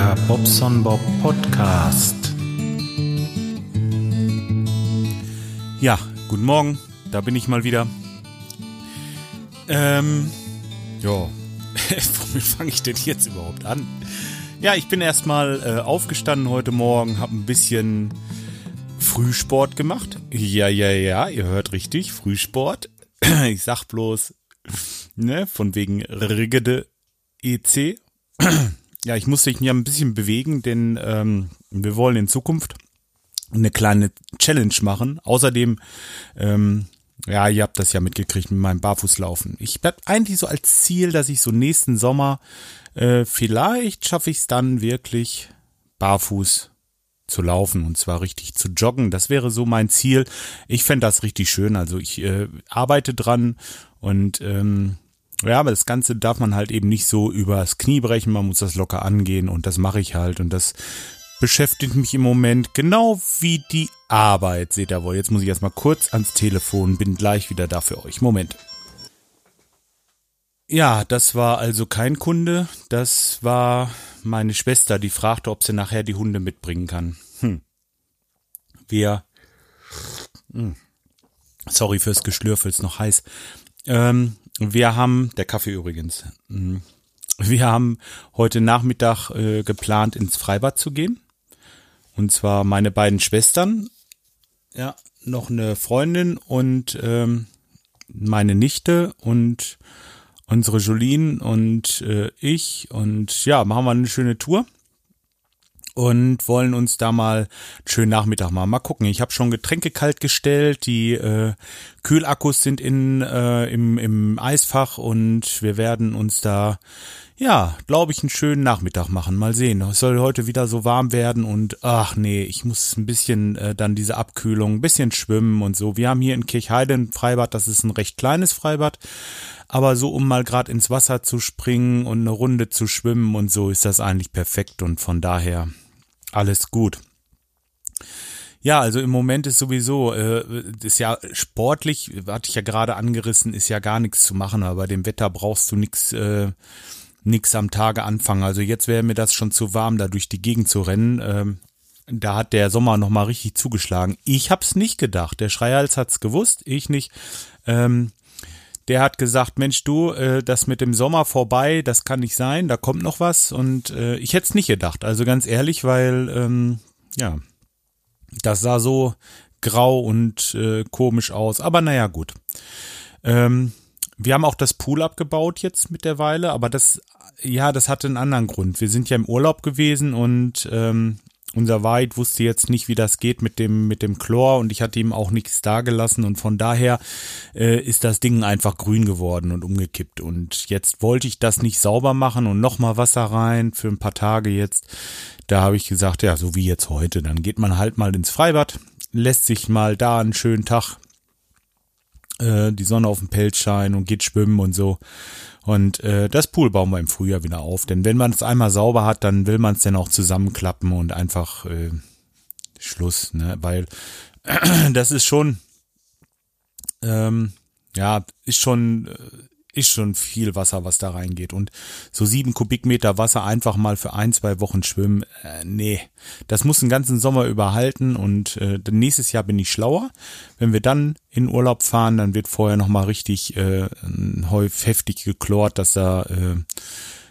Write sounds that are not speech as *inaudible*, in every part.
Der Bobson Bob Podcast. Ja, guten Morgen, da bin ich mal wieder. Ähm, ja, *laughs* womit fange ich denn jetzt überhaupt an? Ja, ich bin erstmal äh, aufgestanden heute Morgen, habe ein bisschen Frühsport gemacht. Ja, ja, ja, ihr hört richtig, Frühsport. *clears throat* Ich sag bloß, ne, von wegen Rigede EC. *clears throat* Ja, ich musste mich ja ein bisschen bewegen, denn ähm, wir wollen in Zukunft eine kleine Challenge machen. Außerdem, ähm, ja, ihr habt das ja mitgekriegt mit meinem Barfußlaufen. Ich habe eigentlich so als Ziel, dass ich so nächsten Sommer äh, vielleicht schaffe ich es dann wirklich barfuß zu laufen und zwar richtig zu joggen. Das wäre so mein Ziel. Ich fände das richtig schön. Also ich äh, arbeite dran und ähm, ja, aber das Ganze darf man halt eben nicht so übers Knie brechen, man muss das locker angehen und das mache ich halt und das beschäftigt mich im Moment genau wie die Arbeit, seht ihr wohl. Jetzt muss ich erstmal kurz ans Telefon, bin gleich wieder da für euch. Moment. Ja, das war also kein Kunde, das war meine Schwester, die fragte, ob sie nachher die Hunde mitbringen kann. Hm. Wir, hm. sorry fürs Geschlürfe, ist noch heiß. Ähm, wir haben, der Kaffee übrigens, hm. wir haben heute Nachmittag äh, geplant, ins Freibad zu gehen. Und zwar meine beiden Schwestern, ja, noch eine Freundin und ähm, meine Nichte und unsere Jolien und äh, ich und ja, machen wir eine schöne Tour und wollen uns da mal einen schönen Nachmittag mal mal gucken. Ich habe schon Getränke kalt gestellt, die äh, Kühlakkus sind in äh, im, im Eisfach und wir werden uns da ja, glaube ich, einen schönen Nachmittag machen. Mal sehen. Es soll heute wieder so warm werden und ach nee, ich muss ein bisschen äh, dann diese Abkühlung, ein bisschen schwimmen und so. Wir haben hier in Kirchheide ein Freibad, das ist ein recht kleines Freibad, aber so um mal gerade ins Wasser zu springen und eine Runde zu schwimmen und so ist das eigentlich perfekt und von daher alles gut. Ja, also im Moment ist sowieso, äh, ist ja sportlich, hatte ich ja gerade angerissen, ist ja gar nichts zu machen, aber bei dem Wetter brauchst du nichts äh, nix am Tage anfangen. Also jetzt wäre mir das schon zu warm, da durch die Gegend zu rennen. Ähm, da hat der Sommer nochmal richtig zugeschlagen. Ich hab's nicht gedacht. Der Schreihals hat's gewusst, ich nicht. Ähm, der hat gesagt, Mensch, du, äh, das mit dem Sommer vorbei, das kann nicht sein, da kommt noch was. Und äh, ich hätte es nicht gedacht. Also ganz ehrlich, weil, ähm, ja, das sah so grau und äh, komisch aus. Aber naja, gut. Ähm, wir haben auch das Pool abgebaut jetzt mittlerweile, aber das, ja, das hatte einen anderen Grund. Wir sind ja im Urlaub gewesen und ähm, unser Weid wusste jetzt nicht, wie das geht mit dem mit dem Chlor und ich hatte ihm auch nichts dagelassen und von daher äh, ist das Ding einfach grün geworden und umgekippt und jetzt wollte ich das nicht sauber machen und nochmal Wasser rein für ein paar Tage jetzt. Da habe ich gesagt, ja, so wie jetzt heute, dann geht man halt mal ins Freibad, lässt sich mal da einen schönen Tag äh, die Sonne auf dem Pelz scheint und geht schwimmen und so. Und äh, das Pool bauen wir im Frühjahr wieder auf. Denn wenn man es einmal sauber hat, dann will man es dann auch zusammenklappen und einfach äh, Schluss, ne? Weil *clears throat* das ist schon, ähm, ja, ist schon äh, ist schon viel Wasser, was da reingeht. Und so sieben Kubikmeter Wasser einfach mal für ein, zwei Wochen schwimmen, äh, nee. Das muss den ganzen Sommer überhalten und äh, nächstes Jahr bin ich schlauer. Wenn wir dann in Urlaub fahren, dann wird vorher nochmal richtig äh, heftig geklort, dass da äh,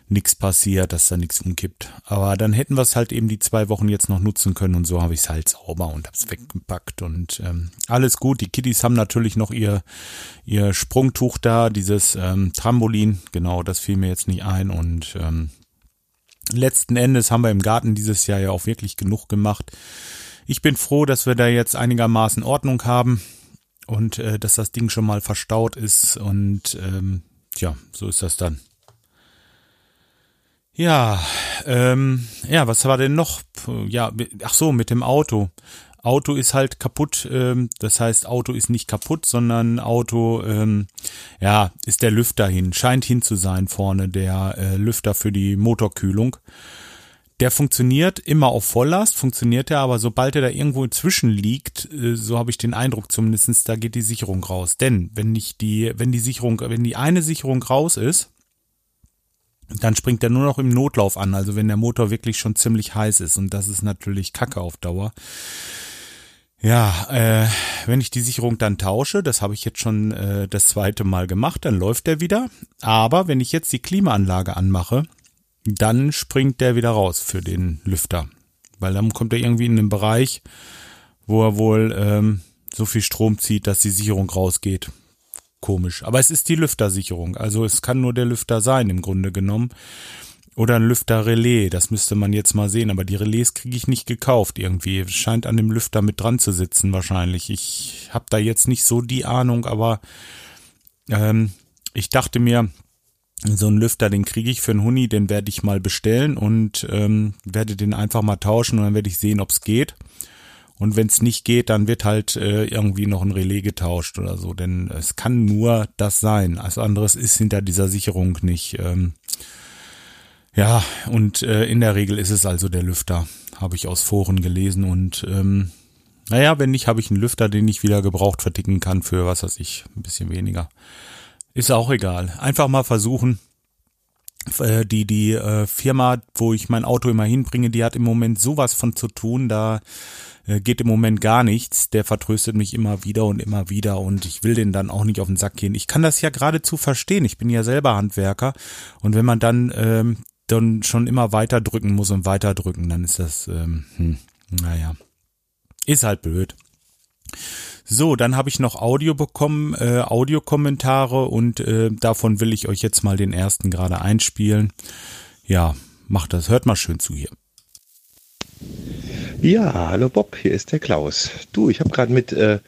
nichts passiert, dass da nichts umkippt. Aber dann hätten wir es halt eben die zwei Wochen jetzt noch nutzen können und so habe ich es halt sauber und hab's weggepackt und ähm, alles gut. Die Kiddies haben natürlich noch ihr ihr Sprungtuch da, dieses ähm, Trampolin, genau, das fiel mir jetzt nicht ein und ähm, letzten Endes haben wir im Garten dieses Jahr ja auch wirklich genug gemacht. Ich bin froh, dass wir da jetzt einigermaßen Ordnung haben und äh, dass das Ding schon mal verstaut ist und ähm, ja, so ist das dann. Ja, ähm, ja, was war denn noch? Ja, ach so, mit dem Auto. Auto ist halt kaputt, ähm, das heißt, Auto ist nicht kaputt, sondern Auto, ähm, ja, ist der Lüfter hin, scheint hin zu sein vorne, der äh, Lüfter für die Motorkühlung. Der funktioniert immer auf Volllast, funktioniert er, aber sobald er da irgendwo zwischen liegt, äh, so habe ich den Eindruck zumindestens, da geht die Sicherung raus. Denn wenn nicht die, wenn die Sicherung, wenn die eine Sicherung raus ist, dann springt er nur noch im Notlauf an, also wenn der Motor wirklich schon ziemlich heiß ist und das ist natürlich Kacke auf Dauer. Ja, äh, wenn ich die Sicherung dann tausche, das habe ich jetzt schon äh, das zweite Mal gemacht, dann läuft der wieder. Aber wenn ich jetzt die Klimaanlage anmache, dann springt der wieder raus für den Lüfter. Weil dann kommt er irgendwie in den Bereich, wo er wohl ähm, so viel Strom zieht, dass die Sicherung rausgeht. Komisch. Aber es ist die Lüftersicherung. Also es kann nur der Lüfter sein, im Grunde genommen. Oder ein Lüfterrelais, das müsste man jetzt mal sehen. Aber die Relais kriege ich nicht gekauft irgendwie. Scheint an dem Lüfter mit dran zu sitzen wahrscheinlich. Ich habe da jetzt nicht so die Ahnung, aber ähm, ich dachte mir, so einen Lüfter, den kriege ich für einen Huni, den werde ich mal bestellen und ähm, werde den einfach mal tauschen und dann werde ich sehen, ob es geht. Und wenn es nicht geht, dann wird halt äh, irgendwie noch ein Relais getauscht oder so. Denn es kann nur das sein. Als anderes ist hinter dieser Sicherung nicht. Ähm, ja, und äh, in der Regel ist es also der Lüfter, habe ich aus Foren gelesen. Und ähm, naja, wenn nicht, habe ich einen Lüfter, den ich wieder gebraucht verticken kann für, was weiß ich, ein bisschen weniger. Ist auch egal. Einfach mal versuchen. Äh, die die äh, Firma, wo ich mein Auto immer hinbringe, die hat im Moment sowas von zu tun. Da geht im Moment gar nichts. Der vertröstet mich immer wieder und immer wieder und ich will den dann auch nicht auf den Sack gehen. Ich kann das ja geradezu verstehen. Ich bin ja selber Handwerker und wenn man dann ähm, dann schon immer weiter drücken muss und weiter drücken, dann ist das, ähm, hm, naja, ist halt blöd. So, dann habe ich noch Audio bekommen, äh, Audiokommentare und äh, davon will ich euch jetzt mal den ersten gerade einspielen. Ja, macht das, hört mal schön zu hier. Ja, hallo Bob, hier ist der Klaus. Du, ich habe gerade mit äh,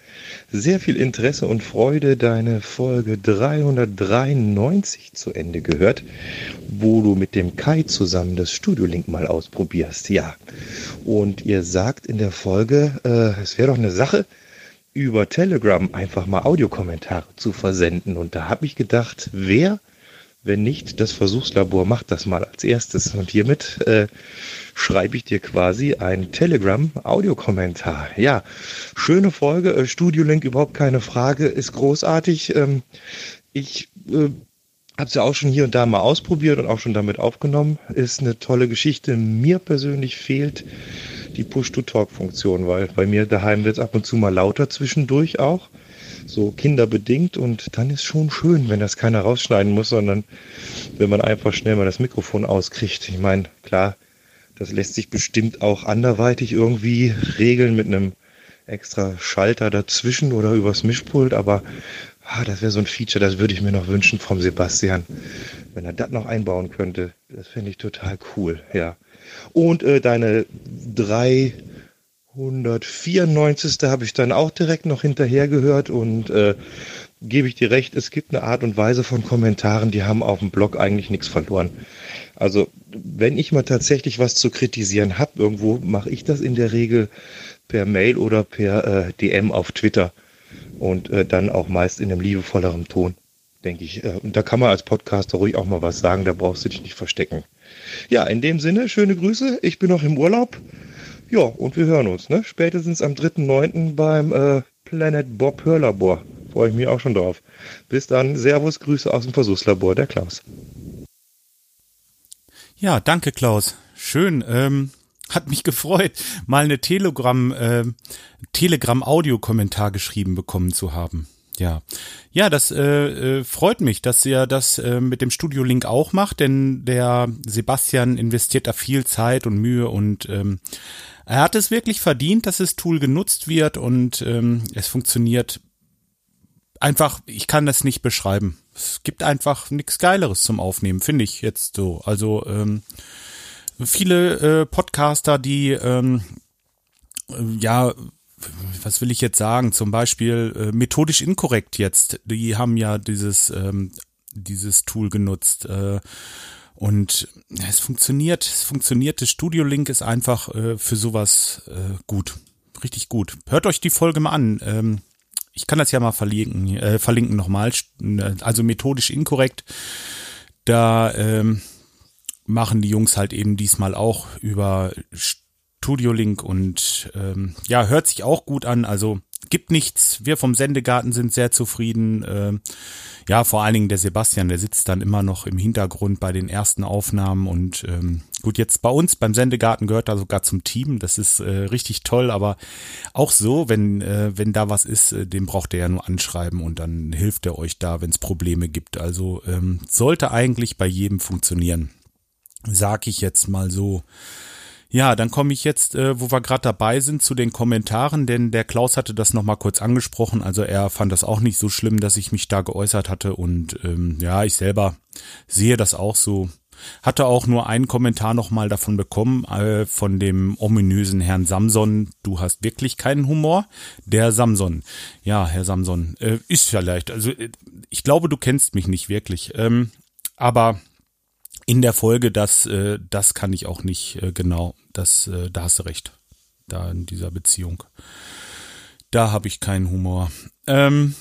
sehr viel Interesse und Freude deine Folge 393 zu Ende gehört, wo du mit dem Kai zusammen das Studio-Link mal ausprobierst. Ja, und ihr sagt in der Folge, äh, es wäre doch eine Sache, über Telegram einfach mal Audiokommentare zu versenden. Und da habe ich gedacht, wer wenn nicht, das Versuchslabor macht das mal als erstes. Und hiermit äh, schreibe ich dir quasi ein Telegram-Audiokommentar. Ja, schöne Folge. Äh, Studio-Link, überhaupt keine Frage, ist großartig. Ähm, ich äh, habe es ja auch schon hier und da mal ausprobiert und auch schon damit aufgenommen. Ist eine tolle Geschichte. Mir persönlich fehlt die Push-to-Talk-Funktion, weil bei mir daheim wird es ab und zu mal lauter zwischendurch auch so kinderbedingt und dann ist schon schön, wenn das keiner rausschneiden muss, sondern wenn man einfach schnell mal das Mikrofon auskriegt. Ich meine, klar, das lässt sich bestimmt auch anderweitig irgendwie regeln mit einem extra Schalter dazwischen oder übers Mischpult, aber ah, das wäre so ein Feature, das würde ich mir noch wünschen vom Sebastian, wenn er das noch einbauen könnte. Das fände ich total cool, ja. Und äh, deine drei 194. habe ich dann auch direkt noch hinterher gehört und äh, gebe ich dir recht, es gibt eine Art und Weise von Kommentaren, die haben auf dem Blog eigentlich nichts verloren. Also wenn ich mal tatsächlich was zu kritisieren habe, irgendwo mache ich das in der Regel per Mail oder per äh, DM auf Twitter und äh, dann auch meist in einem liebevolleren Ton, denke ich. Äh, und da kann man als Podcaster ruhig auch mal was sagen, da brauchst du dich nicht verstecken. Ja, in dem Sinne, schöne Grüße, ich bin noch im Urlaub. Ja, und wir hören uns, ne? Spätestens am 3.9. beim äh, Planet Bob Hörlabor. Freue ich mich auch schon drauf. Bis dann, Servus, Grüße aus dem Versuchslabor, der Klaus. Ja, danke Klaus. Schön. Ähm, hat mich gefreut, mal eine Telegram, äh, Telegram-Audio-Kommentar geschrieben bekommen zu haben. Ja, ja, das äh, äh, freut mich, dass ihr das äh, mit dem Studio Link auch macht, denn der Sebastian investiert da viel Zeit und Mühe und ähm, er hat es wirklich verdient, dass das Tool genutzt wird und ähm, es funktioniert einfach. Ich kann das nicht beschreiben. Es gibt einfach nichts Geileres zum Aufnehmen, finde ich jetzt so. Also ähm, viele äh, Podcaster, die ähm, ja was will ich jetzt sagen? Zum Beispiel äh, methodisch inkorrekt jetzt. Die haben ja dieses ähm, dieses Tool genutzt. Äh, und es funktioniert, es funktioniert. Das Studio Link ist einfach äh, für sowas äh, gut. Richtig gut. Hört euch die Folge mal an. Ähm, ich kann das ja mal verlinken, äh, verlinken nochmal. Also methodisch inkorrekt. Da ähm, machen die Jungs halt eben diesmal auch über Studio Link und ähm, ja, hört sich auch gut an. Also gibt nichts. Wir vom Sendegarten sind sehr zufrieden. Äh, ja, vor allen Dingen der Sebastian, der sitzt dann immer noch im Hintergrund bei den ersten Aufnahmen und ähm, gut, jetzt bei uns beim Sendegarten gehört er sogar zum Team. Das ist äh, richtig toll, aber auch so, wenn, äh, wenn da was ist, äh, den braucht er ja nur anschreiben und dann hilft er euch da, wenn es Probleme gibt. Also ähm, sollte eigentlich bei jedem funktionieren. Sag ich jetzt mal so. Ja, dann komme ich jetzt, äh, wo wir gerade dabei sind, zu den Kommentaren, denn der Klaus hatte das nochmal kurz angesprochen. Also er fand das auch nicht so schlimm, dass ich mich da geäußert hatte. Und ähm, ja, ich selber sehe das auch so. Hatte auch nur einen Kommentar nochmal davon bekommen, äh, von dem ominösen Herrn Samson. Du hast wirklich keinen Humor. Der Samson. Ja, Herr Samson, äh, ist vielleicht. Also äh, ich glaube, du kennst mich nicht wirklich. Ähm, aber in der Folge, das, äh, das kann ich auch nicht äh, genau. Das, äh, da hast du recht. Da in dieser Beziehung. Da habe ich keinen Humor. Ähm,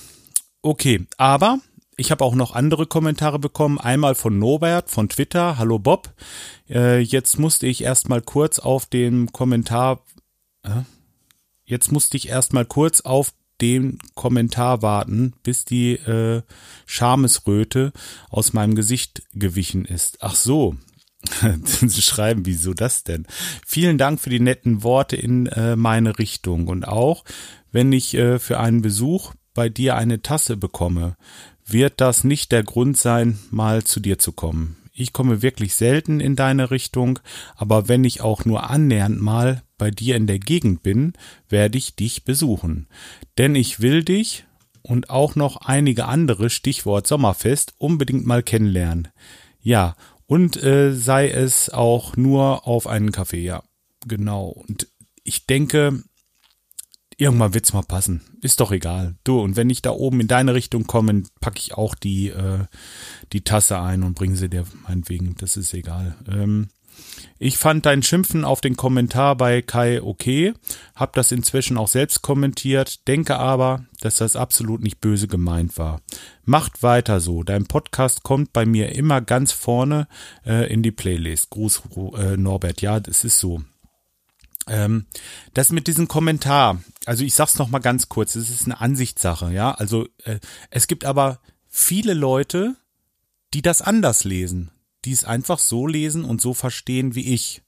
okay, aber ich habe auch noch andere Kommentare bekommen. Einmal von Norbert von Twitter. Hallo Bob. Äh, jetzt musste ich erstmal kurz auf den Kommentar. Äh, jetzt musste ich erstmal kurz auf den Kommentar warten, bis die äh, Schamesröte aus meinem Gesicht gewichen ist. Ach so. *laughs* Sie schreiben, wieso das denn? Vielen Dank für die netten Worte in äh, meine Richtung und auch, wenn ich äh, für einen Besuch bei dir eine Tasse bekomme, wird das nicht der Grund sein, mal zu dir zu kommen. Ich komme wirklich selten in deine Richtung, aber wenn ich auch nur annähernd mal bei dir in der Gegend bin, werde ich dich besuchen. Denn ich will dich und auch noch einige andere, Stichwort Sommerfest, unbedingt mal kennenlernen. Ja, und äh, sei es auch nur auf einen Kaffee, ja. Genau. Und ich denke, irgendwann wird's mal passen. Ist doch egal. Du, und wenn ich da oben in deine Richtung komme, packe ich auch die, äh, die Tasse ein und bringe sie dir meinetwegen. Das ist egal. Ähm, ich fand dein Schimpfen auf den Kommentar bei Kai okay, hab das inzwischen auch selbst kommentiert, denke aber, dass das absolut nicht böse gemeint war. Macht weiter so, dein Podcast kommt bei mir immer ganz vorne äh, in die Playlist. Gruß äh, Norbert, ja, das ist so. Ähm, das mit diesem Kommentar, also ich sag's noch mal ganz kurz, es ist eine Ansichtssache, ja. Also äh, es gibt aber viele Leute, die das anders lesen die es einfach so lesen und so verstehen wie ich.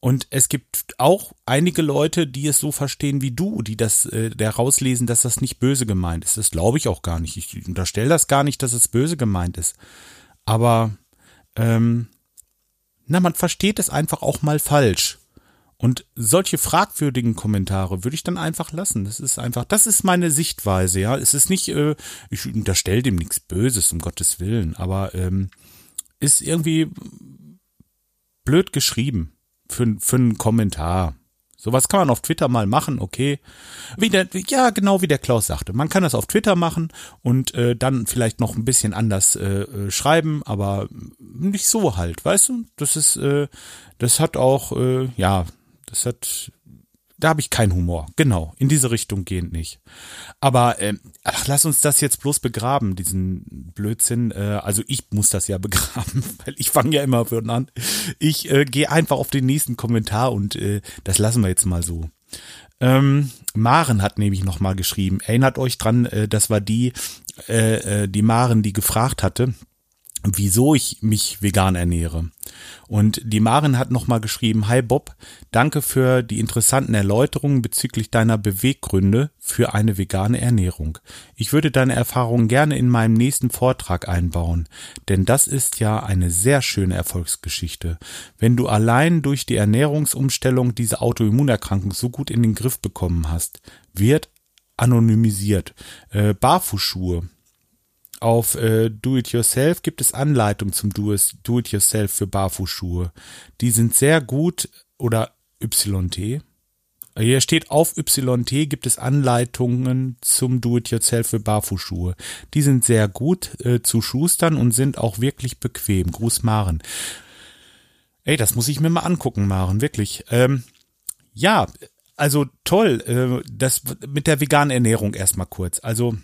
Und es gibt auch einige Leute, die es so verstehen wie du, die das äh, der rauslesen, dass das nicht böse gemeint ist. Das glaube ich auch gar nicht. Ich unterstelle das gar nicht, dass es böse gemeint ist. Aber ähm, na, man versteht es einfach auch mal falsch. Und solche fragwürdigen Kommentare würde ich dann einfach lassen. Das ist einfach, das ist meine Sichtweise, ja. Es ist nicht, äh, ich unterstelle dem nichts Böses, um Gottes Willen, aber ähm, ist irgendwie blöd geschrieben für, für einen Kommentar. Sowas kann man auf Twitter mal machen, okay. Wie der, ja, genau wie der Klaus sagte. Man kann das auf Twitter machen und äh, dann vielleicht noch ein bisschen anders äh, äh schreiben, aber nicht so halt, weißt du? Das ist, äh, das hat auch, äh, ja, das hat da habe ich keinen Humor. Genau, in diese Richtung gehend nicht. Aber äh, ach, lass uns das jetzt bloß begraben, diesen Blödsinn. Äh, also ich muss das ja *laughs* begraben, weil ich fange ja immer von an. Ich äh, gehe einfach auf den nächsten Kommentar und äh, das lassen wir jetzt mal so. Ähm, Maren hat nämlich noch mal geschrieben. Erinnert euch dran, äh, das war die, äh, äh, die Maren, die gefragt hatte wieso ich mich vegan ernähre. Und die Maren hat nochmal geschrieben, Hi Bob, danke für die interessanten Erläuterungen bezüglich deiner Beweggründe für eine vegane Ernährung. Ich würde deine Erfahrungen gerne in meinem nächsten Vortrag einbauen, denn das ist ja eine sehr schöne Erfolgsgeschichte. Wenn du allein durch die Ernährungsumstellung diese Autoimmunerkrankung so gut in den Griff bekommen hast, wird anonymisiert. Äh, Barfußschuhe auf äh, Do-It-Yourself gibt es Anleitungen zum Do-It-Yourself für Barfußschuhe. Die sind sehr gut oder YT. Hier steht auf YT gibt es Anleitungen zum Do-It-Yourself für Barfußschuhe. Die sind sehr gut äh, zu schustern und sind auch wirklich bequem. Gruß Maren. Ey, das muss ich mir mal angucken, Maren, wirklich. Ähm, ja, also toll. Äh, das mit der veganen Ernährung erstmal kurz. Also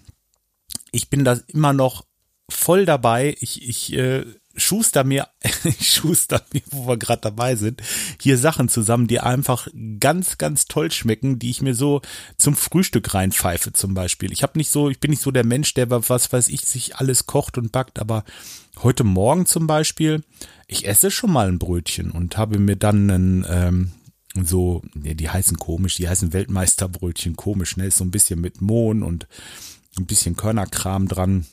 ich bin da immer noch voll dabei. Ich, ich äh, schuster mir, *laughs* ich schuster mir, wo wir gerade dabei sind, hier Sachen zusammen, die einfach ganz, ganz toll schmecken, die ich mir so zum Frühstück reinpfeife zum Beispiel. Ich habe nicht so, ich bin nicht so der Mensch, der was weiß ich sich alles kocht und backt, aber heute Morgen zum Beispiel, ich esse schon mal ein Brötchen und habe mir dann einen, ähm, so, ja, die heißen komisch, die heißen Weltmeisterbrötchen komisch, ne, ist so ein bisschen mit Mohn und ein bisschen Körnerkram dran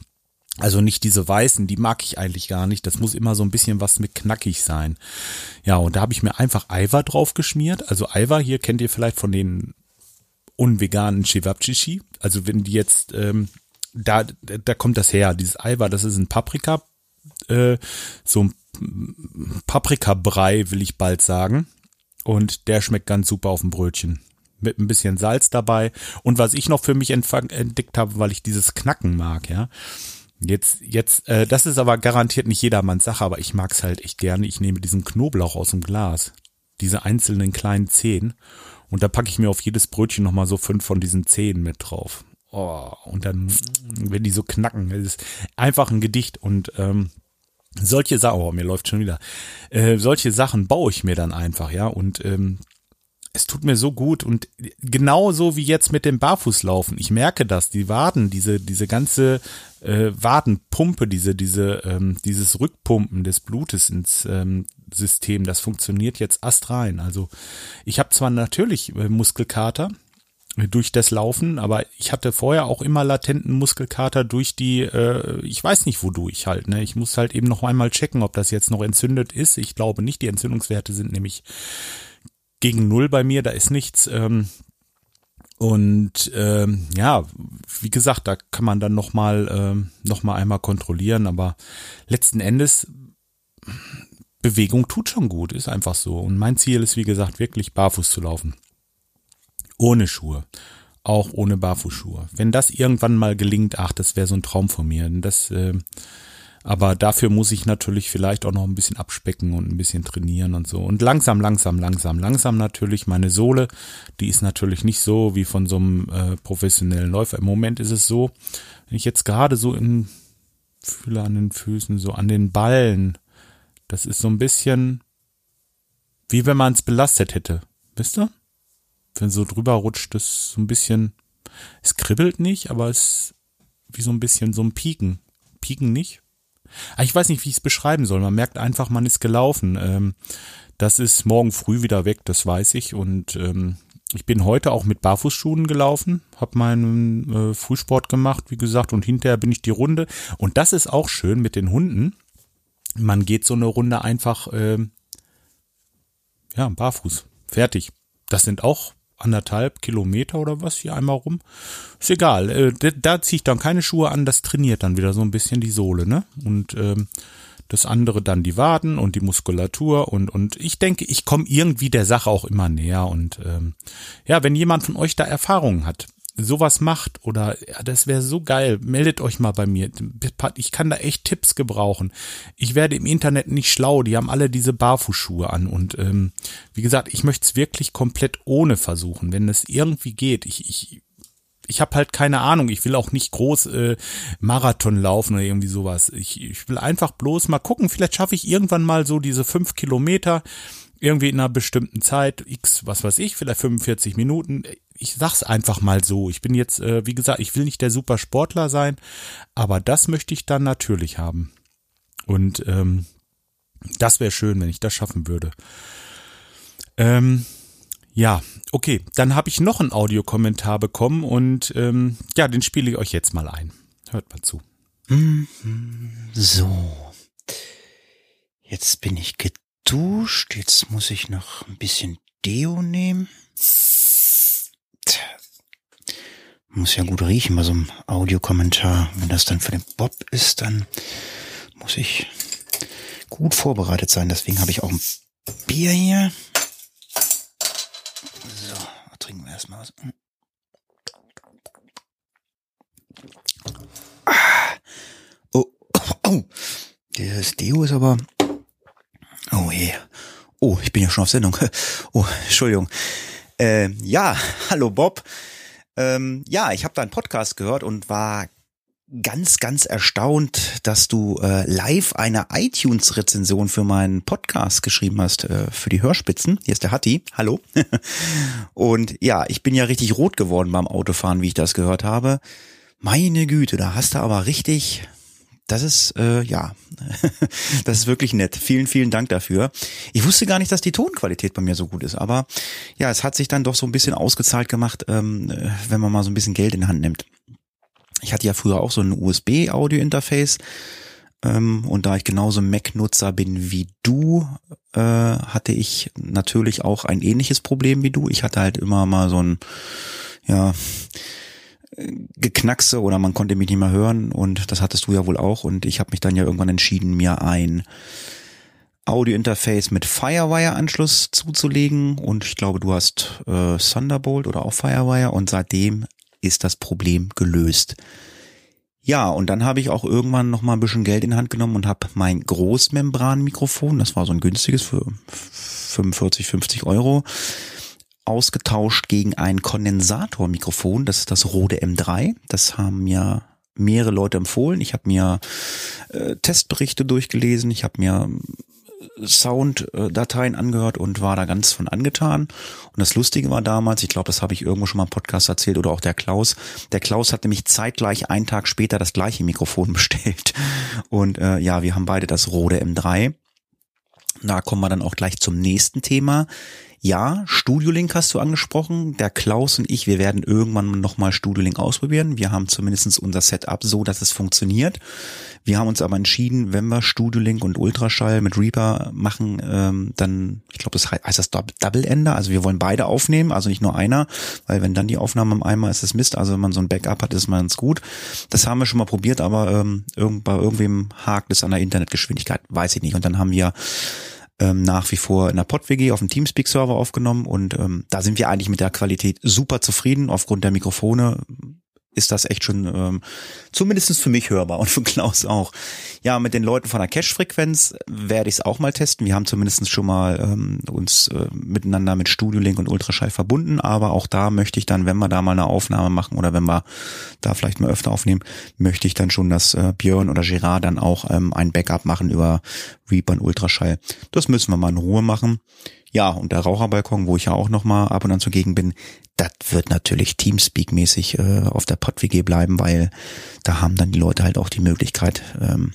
also nicht diese weißen, die mag ich eigentlich gar nicht. Das muss immer so ein bisschen was mit knackig sein. Ja, und da habe ich mir einfach Eiwa drauf geschmiert. Also Eiwa hier kennt ihr vielleicht von den unveganen Chivapchichi. Also wenn die jetzt, ähm, da, da kommt das her. Dieses Eiwa, das ist ein Paprika, äh, so ein Paprikabrei, will ich bald sagen. Und der schmeckt ganz super auf dem Brötchen mit ein bisschen Salz dabei. Und was ich noch für mich entdeckt habe, weil ich dieses Knacken mag, ja, Jetzt, jetzt, äh, das ist aber garantiert nicht jedermanns Sache, aber ich mag's halt echt gerne. Ich nehme diesen Knoblauch aus dem Glas, diese einzelnen kleinen Zehen, und da packe ich mir auf jedes Brötchen nochmal so fünf von diesen Zehen mit drauf. Oh, und dann, wenn die so knacken, das ist einfach ein Gedicht und ähm, solche Sachen, oh, mir läuft schon wieder, äh, solche Sachen baue ich mir dann einfach, ja, und ähm, es tut mir so gut und genauso wie jetzt mit dem Barfußlaufen. Ich merke das, die Waden, diese, diese ganze äh, Wadenpumpe, diese, diese, ähm, dieses Rückpumpen des Blutes ins ähm, System, das funktioniert jetzt astrein. Also ich habe zwar natürlich äh, Muskelkater äh, durch das Laufen, aber ich hatte vorher auch immer latenten Muskelkater durch die, äh, ich weiß nicht wodurch halt. Ne? Ich muss halt eben noch einmal checken, ob das jetzt noch entzündet ist. Ich glaube nicht, die Entzündungswerte sind nämlich gegen Null bei mir, da ist nichts. Ähm, und ähm, ja, wie gesagt, da kann man dann noch mal ähm, noch mal einmal kontrollieren, aber letzten Endes Bewegung tut schon gut, ist einfach so. Und mein Ziel ist, wie gesagt, wirklich barfuß zu laufen, ohne Schuhe, auch ohne Barfußschuhe. Wenn das irgendwann mal gelingt, ach, das wäre so ein Traum von mir. Das äh, aber dafür muss ich natürlich vielleicht auch noch ein bisschen abspecken und ein bisschen trainieren und so. Und langsam, langsam, langsam, langsam natürlich. Meine Sohle, die ist natürlich nicht so wie von so einem äh, professionellen Läufer. Im Moment ist es so, wenn ich jetzt gerade so in fühle an den Füßen, so an den Ballen, das ist so ein bisschen wie wenn man es belastet hätte. Wisst ihr? Wenn so drüber rutscht, das so ein bisschen, es kribbelt nicht, aber es wie so ein bisschen so ein Pieken. Pieken nicht? Ah, ich weiß nicht, wie ich es beschreiben soll. Man merkt einfach, man ist gelaufen. Ähm, das ist morgen früh wieder weg, das weiß ich. Und ähm, ich bin heute auch mit Barfußschuhen gelaufen, habe meinen äh, Frühsport gemacht, wie gesagt, und hinterher bin ich die Runde. Und das ist auch schön mit den Hunden. Man geht so eine Runde einfach, äh, ja, barfuß. Fertig. Das sind auch anderthalb Kilometer oder was hier einmal rum. Ist egal. Äh, da, da ziehe ich dann keine Schuhe an, das trainiert dann wieder so ein bisschen die Sohle, ne? Und ähm, das andere dann die Waden und die Muskulatur und und ich denke, ich komme irgendwie der Sache auch immer näher und ähm, ja, wenn jemand von euch da Erfahrungen hat, sowas macht oder ja, das wäre so geil, meldet euch mal bei mir. Ich kann da echt Tipps gebrauchen. Ich werde im Internet nicht schlau, die haben alle diese Barfußschuhe an und ähm, wie gesagt, ich möchte es wirklich komplett ohne versuchen, wenn es irgendwie geht. Ich, ich, ich habe halt keine Ahnung, ich will auch nicht groß äh, Marathon laufen oder irgendwie sowas. Ich, ich will einfach bloß mal gucken, vielleicht schaffe ich irgendwann mal so diese fünf Kilometer irgendwie in einer bestimmten Zeit, x, was weiß ich, vielleicht 45 Minuten ich sag's einfach mal so. Ich bin jetzt, äh, wie gesagt, ich will nicht der Supersportler sein, aber das möchte ich dann natürlich haben. Und ähm, das wäre schön, wenn ich das schaffen würde. Ähm, ja, okay, dann habe ich noch einen Audiokommentar bekommen und ähm, ja, den spiele ich euch jetzt mal ein. Hört mal zu. So. Jetzt bin ich geduscht. Jetzt muss ich noch ein bisschen Deo nehmen. Muss ja gut riechen bei so einem Audiokommentar. Wenn das dann für den Bob ist, dann muss ich gut vorbereitet sein. Deswegen habe ich auch ein Bier hier. So, trinken wir erstmal was. Ah. Oh, oh, das Deo ist aber. Oh je. Oh, ich bin ja schon auf Sendung. *laughs* Oh, Entschuldigung. Äh, ja, hallo Bob. Ähm, ja, ich habe deinen Podcast gehört und war ganz, ganz erstaunt, dass du äh, live eine iTunes-Rezension für meinen Podcast geschrieben hast, äh, für die Hörspitzen. Hier ist der Hatti. Hallo. *laughs* Und ja, ich bin ja richtig rot geworden beim Autofahren, wie ich das gehört habe. Meine Güte, da hast du aber richtig. Das ist, äh, ja, *laughs* das ist wirklich nett. Vielen, vielen Dank dafür. Ich wusste gar nicht, dass die Tonqualität bei mir so gut ist, aber ja, es hat sich dann doch so ein bisschen ausgezahlt gemacht, ähm, äh, wenn man mal so ein bisschen Geld in die Hand nimmt. Ich hatte ja früher auch so ein USB-Audio-Interface. Ähm, und da ich genauso Mac-Nutzer bin wie du, äh, hatte ich natürlich auch ein ähnliches Problem wie du. Ich hatte halt immer mal so ein, ja, Geknackse oder man konnte mich nicht mehr hören und das hattest du ja wohl auch und ich habe mich dann ja irgendwann entschieden, mir ein Audio-Interface mit Firewire-Anschluss zuzulegen und ich glaube, du hast äh, Thunderbolt oder auch Firewire und seitdem ist das Problem gelöst. Ja, und dann habe ich auch irgendwann noch mal ein bisschen Geld in die Hand genommen und habe mein Großmembranmikrofon, das war so ein günstiges für 45, 50 Euro, ausgetauscht gegen ein Kondensatormikrofon. Das ist das Rode M3. Das haben mir mehrere Leute empfohlen. Ich habe mir äh, Testberichte durchgelesen. Ich habe mir Sounddateien angehört und war da ganz von angetan. Und das Lustige war damals, ich glaube, das habe ich irgendwo schon mal im Podcast erzählt oder auch der Klaus. Der Klaus hat nämlich zeitgleich einen Tag später das gleiche Mikrofon *laughs* bestellt. Und äh, ja, wir haben beide das Rode M3. Da kommen wir dann auch gleich zum nächsten Thema. Ja, Studiolink hast du angesprochen. Der Klaus und ich, wir werden irgendwann nochmal Studiolink ausprobieren. Wir haben zumindest unser Setup so, dass es funktioniert. Wir haben uns aber entschieden, wenn wir Studiolink und Ultraschall mit Reaper machen, ähm, dann, ich glaube, das heißt, das Double Ender. Also wir wollen beide aufnehmen, also nicht nur einer, weil wenn dann die Aufnahme im Eimer ist, ist Mist. Also wenn man so ein Backup hat, ist man ganz gut. Das haben wir schon mal probiert, aber ähm, bei irgendwem hakt es an der Internetgeschwindigkeit, weiß ich nicht. Und dann haben wir ähm, nach wie vor in der PodWG auf dem Teamspeak-Server aufgenommen und ähm, da sind wir eigentlich mit der Qualität super zufrieden. Aufgrund der Mikrofone ist das echt schon ähm, zumindest für mich hörbar und für Klaus auch. Ja, mit den Leuten von der Cache-Frequenz werde ich es auch mal testen. Wir haben zumindest schon mal ähm, uns äh, miteinander mit Studio Link und Ultraschall verbunden, aber auch da möchte ich dann, wenn wir da mal eine Aufnahme machen oder wenn wir da vielleicht mal öfter aufnehmen, möchte ich dann schon, dass äh, Björn oder Gerard dann auch ähm, ein Backup machen über Reaper und Ultraschall. Das müssen wir mal in Ruhe machen. Ja, und der Raucherbalkon, wo ich ja auch noch mal ab und an zugegen bin, das wird natürlich Teamspeak-mäßig äh, auf der PodWG bleiben, weil da haben dann die Leute halt auch die Möglichkeit ähm,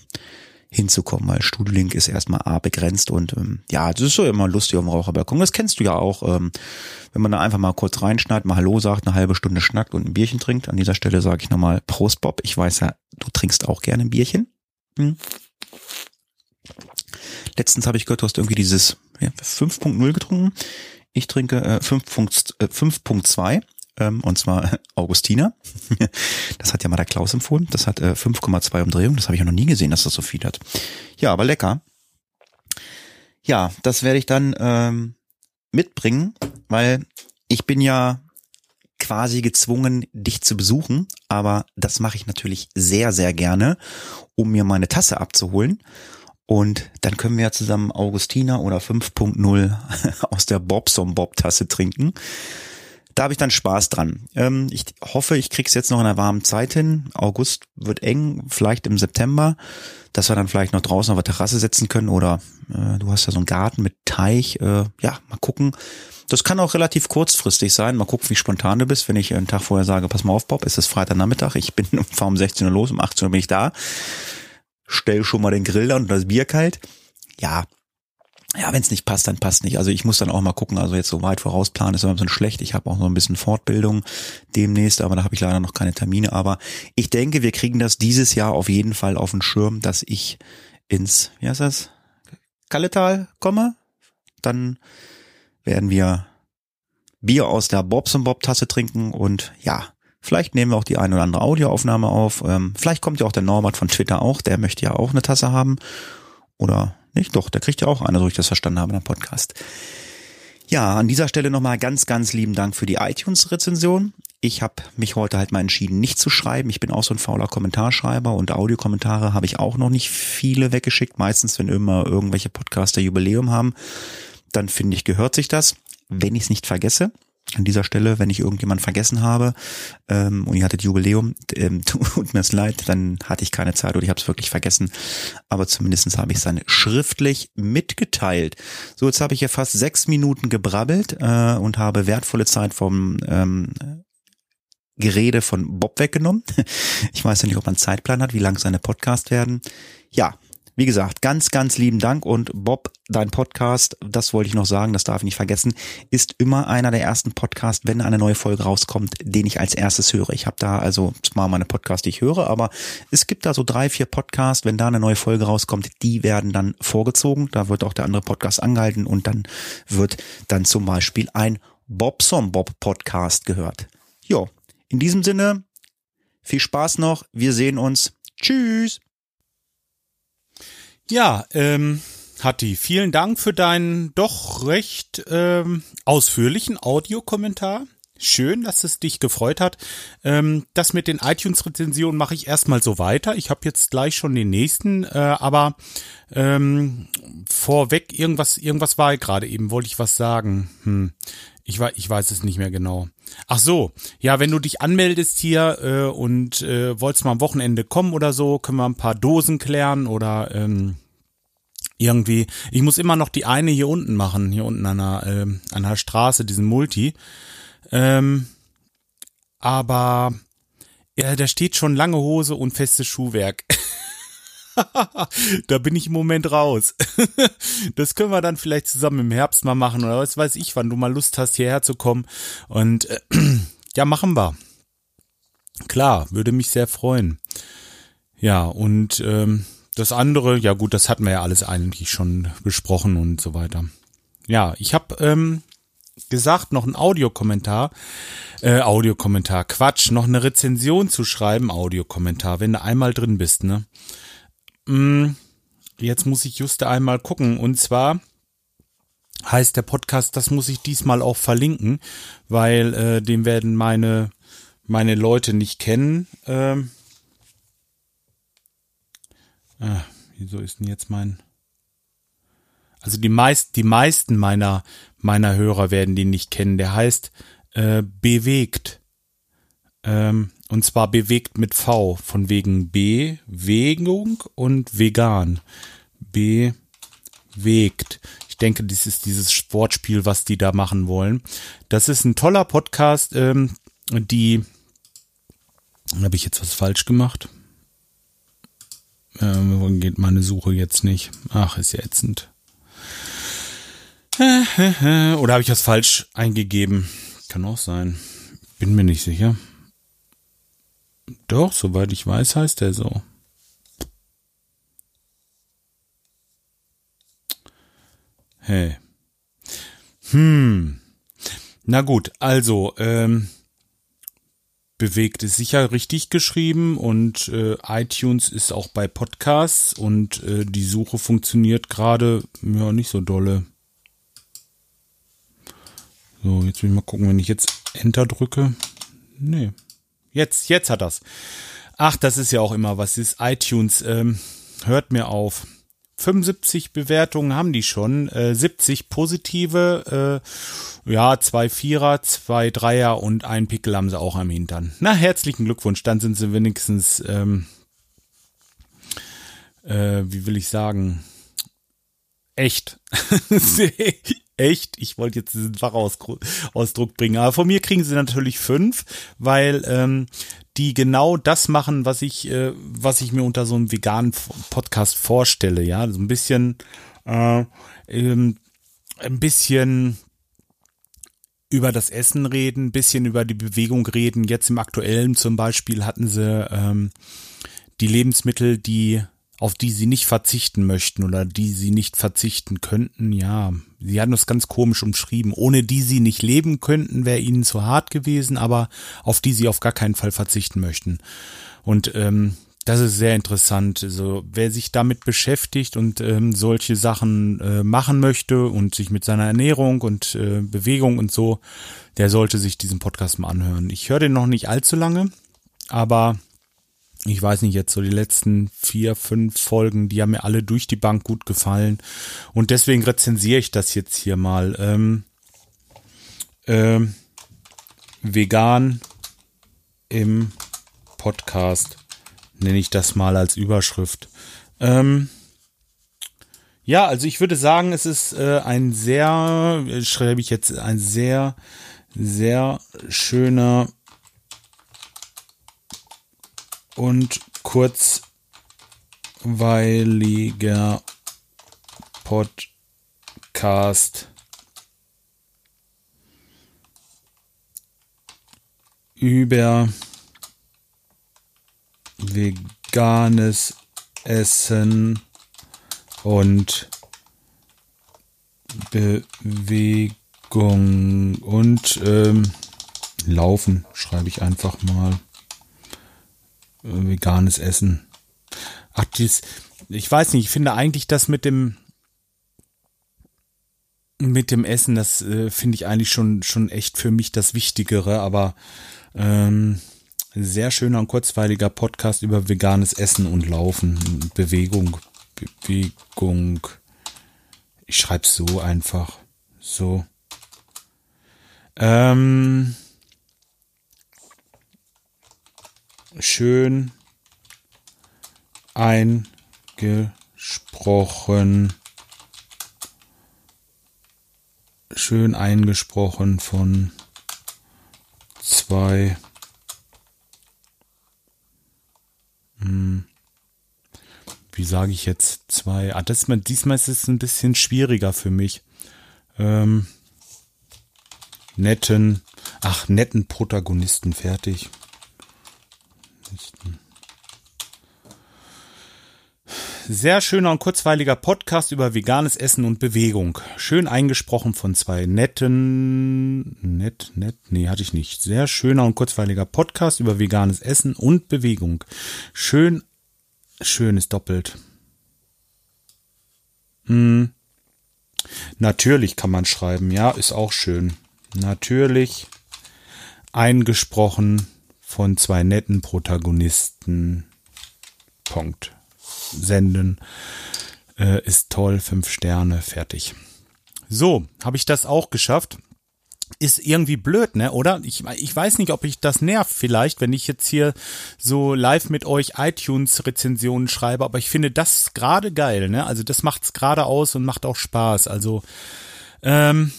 hinzukommen, weil Studiolink ist erstmal A begrenzt und ähm, ja, das ist so immer lustig auf dem Raucherbalkon. Das kennst du ja auch, ähm, wenn man da einfach mal kurz reinschneidet, mal Hallo sagt, eine halbe Stunde schnackt und ein Bierchen trinkt. An dieser Stelle sage ich nochmal Prost Bob. Ich weiß ja, du trinkst auch gerne ein Bierchen. Hm. Letztens habe ich gehört, du hast irgendwie dieses ja, 5.0 getrunken. Ich trinke äh, 5.2 äh, ähm, und zwar Augustiner. *laughs* Das hat ja mal der Klaus empfohlen. Das hat äh, 5,2 Umdrehungen. Das habe ich ja noch nie gesehen, dass das so viel hat. Ja, aber lecker. Ja, das werde ich dann ähm, mitbringen, weil ich bin ja quasi gezwungen, dich zu besuchen, aber das mache ich natürlich sehr, sehr gerne, um mir meine Tasse abzuholen. Und dann können wir ja zusammen Augustiner oder 5.0 *laughs* aus der Bobson Bob Tasse trinken. Da habe ich dann Spaß dran. Ähm, ich hoffe, ich krieg's jetzt noch in einer warmen Zeit hin. August wird eng, vielleicht im September, dass wir dann vielleicht noch draußen auf der Terrasse setzen können oder äh, du hast ja so einen Garten mit Teich. Äh, ja, mal gucken. Das kann auch relativ kurzfristig sein. Mal gucken, wie spontan du bist. Wenn ich einen Tag vorher sage, pass mal auf, Bob, es ist Freitagnachmittag, ich bin *laughs* um 16 Uhr los, um 18 Uhr bin ich da stell schon mal den Grill an und das Bier kalt. Ja, ja, wenn es nicht passt, dann passt nicht. Also ich muss dann auch mal gucken, also jetzt so weit vorausplanen ist immer ein bisschen schlecht. Ich habe auch noch ein bisschen Fortbildung demnächst, aber da habe ich leider noch keine Termine. Aber ich denke, wir kriegen das dieses Jahr auf jeden Fall auf den Schirm, dass ich ins, wie heißt das, Kalletal komme. Dann werden wir Bier aus der Bobs und Bob Tasse trinken und ja, Vielleicht nehmen wir auch die eine oder andere Audioaufnahme auf. Ähm, vielleicht kommt ja auch der Norbert von Twitter auch. Der möchte ja auch eine Tasse haben. Oder nicht? Doch, der kriegt ja auch eine, so ich das verstanden habe in der Podcast. Ja, an dieser Stelle nochmal ganz, ganz lieben Dank für die iTunes-Rezension. Ich habe mich heute halt mal entschieden, nicht zu schreiben. Ich bin auch so ein fauler Kommentarschreiber und Audiokommentare habe ich auch noch nicht viele weggeschickt. Meistens, wenn immer irgendwelche Podcaster Jubiläum haben, dann finde ich, gehört sich das. Wenn ich es nicht vergesse, an dieser Stelle, wenn ich irgendjemand vergessen habe ähm, und ihr hattet Jubiläum, ähm, *laughs* tut mir es leid, dann hatte ich keine Zeit oder ich habe es wirklich vergessen. Aber zumindestens habe ich es dann schriftlich mitgeteilt. So, jetzt habe ich ja fast sechs Minuten gebrabbelt äh, und habe wertvolle Zeit vom ähm, Gerede von Bob weggenommen. *laughs* Ich weiß ja nicht, ob man einen Zeitplan hat, wie lang seine Podcasts werden. Ja, wie gesagt, ganz, ganz lieben Dank und Bob, dein Podcast, das wollte ich noch sagen, das darf ich nicht vergessen, ist immer einer der ersten Podcasts, wenn eine neue Folge rauskommt, den ich als erstes höre. Ich habe da also zwar meine Podcasts, die ich höre, aber es gibt da so drei, vier Podcasts, wenn da eine neue Folge rauskommt, die werden dann vorgezogen. Da wird auch der andere Podcast angehalten und dann wird dann zum Beispiel ein Bobson Bob Podcast gehört. Jo, in diesem Sinne, viel Spaß noch. Wir sehen uns. Tschüss. Ja, ähm, Hatti, vielen Dank für deinen doch recht ähm, ausführlichen Audiokommentar. Schön, dass es dich gefreut hat. Ähm, das mit den iTunes-Rezensionen mache ich erstmal so weiter. Ich habe jetzt gleich schon den nächsten, äh, aber ähm, vorweg irgendwas, irgendwas war gerade eben, wollte ich was sagen. Hm. Ich, weiß, ich weiß es nicht mehr genau. Ach so, ja, wenn du dich anmeldest hier äh, und äh, wolltest mal am Wochenende kommen oder so, können wir ein paar Dosen klären oder ähm, irgendwie. Ich muss immer noch die eine hier unten machen, hier unten an der, äh, an der Straße, diesen Multi. Ähm, aber ja, da steht schon lange Hose und festes Schuhwerk. *laughs* *laughs* da bin ich im Moment raus. *laughs* das können wir dann vielleicht zusammen im Herbst mal machen oder was weiß ich, wann du mal Lust hast, hierher zu kommen. Und äh, *clears throat* ja, machen wir. Klar, würde mich sehr freuen. Ja, und ähm, das andere, ja gut, das hatten wir ja alles eigentlich schon besprochen und so weiter. Ja, ich habe ähm, gesagt, noch ein Audiokommentar, äh, Audiokommentar, Quatsch, noch eine Rezension zu schreiben, Audiokommentar, wenn du einmal drin bist, ne? Mm, jetzt muss ich just einmal gucken. Und zwar heißt der Podcast, das muss ich diesmal auch verlinken, weil äh, den werden meine, meine Leute nicht kennen. Ähm, ah, wieso ist denn jetzt mein... Also die meist, die meisten meiner meiner Hörer werden den nicht kennen. Der heißt äh, bewegt. Ähm, und zwar bewegt mit V, von wegen Bewegung und vegan. Bewegt. Ich denke, das ist dieses Sportspiel, was die da machen wollen. Das ist ein toller Podcast, ähm, die habe ich jetzt was falsch gemacht? Ähm, geht meine Suche jetzt nicht? Ach, ist ja ätzend. Oder habe ich das falsch eingegeben? Kann auch sein. Bin mir nicht sicher. Doch, soweit ich weiß, heißt er so. Hey. Hm. Na gut, also, ähm, bewegt ist sicher richtig geschrieben und äh, iTunes ist auch bei Podcasts und äh, die Suche funktioniert gerade ja nicht so dolle. So, jetzt will ich mal gucken, wenn ich jetzt Enter drücke. Nee, Jetzt, jetzt hat das. Ach, das ist ja auch immer was. Ist iTunes. Ähm, hört mir auf. 75 Bewertungen haben die schon, äh, 70 positive, äh, ja, zwei Vierer, zwei Dreier und ein Pickel haben sie auch am Hintern. Na, herzlichen Glückwunsch, dann sind sie wenigstens, ähm, äh, wie will ich sagen, echt. *laughs* echt. Ich wollte jetzt diesen Fachausdruck bringen. Aber von mir kriegen sie natürlich fünf, weil ähm, die genau das machen, was ich, äh, was ich mir unter so einem veganen Podcast vorstelle. Ja, so ein bisschen, äh, ähm, ein bisschen über das Essen reden, ein bisschen über die Bewegung reden. Jetzt im aktuellen zum Beispiel hatten sie ähm, die Lebensmittel, die auf die sie nicht verzichten möchten oder die sie nicht verzichten könnten, ja, sie hatten das ganz komisch umschrieben. Ohne die sie nicht leben könnten, wäre ihnen zu hart gewesen, aber auf die sie auf gar keinen Fall verzichten möchten. Und ähm, das ist sehr interessant. Also wer sich damit beschäftigt und ähm, solche Sachen äh, machen möchte und sich mit seiner Ernährung und äh, Bewegung und so, der sollte sich diesen Podcast mal anhören. Ich höre den noch nicht allzu lange, aber ich weiß nicht, jetzt so die letzten vier, fünf Folgen, die haben mir alle durch die Bank gut gefallen. Und deswegen rezensiere ich das jetzt hier mal. Ähm, ähm, vegan im Podcast, nenne ich das mal als Überschrift. Ähm, ja, also ich würde sagen, es ist äh, ein sehr, schreibe ich jetzt, ein sehr, sehr schöner und kurzweiliger Podcast über veganes Essen und Bewegung und ähm, Laufen schreibe ich einfach mal. Äh, veganes Essen. Ach, dies, ich weiß nicht, ich finde eigentlich das mit dem mit dem Essen, das äh, finde ich eigentlich schon schon echt für mich das Wichtigere, aber ähm, sehr schöner und kurzweiliger Podcast über veganes Essen und Laufen, Bewegung, Bewegung. Ich schreibe so einfach. So. Ähm, schön eingesprochen. Schön eingesprochen von zwei hm, wie sage ich jetzt zwei? Ah, das, diesmal ist es ein bisschen schwieriger für mich. Ähm, netten, ach, netten Protagonisten fertig. Sehr schöner und kurzweiliger Podcast über veganes Essen und Bewegung. Schön eingesprochen von zwei netten, nett, nett, nee, hatte ich nicht. Sehr schöner und kurzweiliger Podcast über veganes Essen und Bewegung. Schön, schön ist doppelt. Hm. Natürlich kann man schreiben, ja, ist auch schön. Natürlich eingesprochen von zwei netten Protagonisten. Punkt senden. Äh, ist toll, fünf Sterne, fertig. So, habe ich das auch geschafft. Ist irgendwie blöd, ne? Oder? Ich, ich weiß nicht, ob ich das nervt vielleicht, wenn ich jetzt hier so live mit euch iTunes-Rezensionen schreibe, aber ich finde das gerade geil, ne? Also das macht's gerade aus und macht auch Spaß. Also, ähm,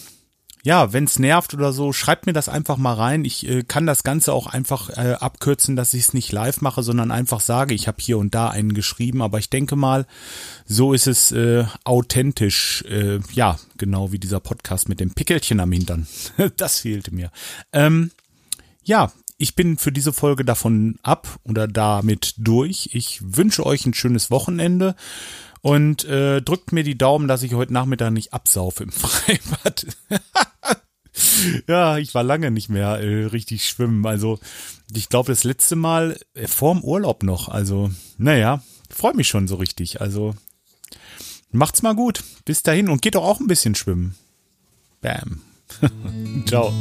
ja, wenn's nervt oder so, schreibt mir das einfach mal rein. Ich äh, kann das Ganze auch einfach äh, abkürzen, dass ich es nicht live mache, sondern einfach sage, ich habe hier und da einen geschrieben. Aber ich denke mal, so ist es äh, authentisch. Äh, ja, genau wie dieser Podcast mit dem Pickelchen am Hintern. *laughs* das fehlte mir. Ähm, ja, ich bin für diese Folge davon ab oder damit durch. Ich wünsche euch ein schönes Wochenende und äh, drückt mir die Daumen, dass ich heute Nachmittag nicht absaufe im *laughs* Freibad. ja, ich war lange nicht mehr äh, richtig schwimmen. Also ich glaube das letzte Mal äh, vorm Urlaub noch. Also naja, freue mich schon so richtig. Also macht's mal gut. Bis dahin und geht doch auch ein bisschen schwimmen. Bam. *laughs* Ciao.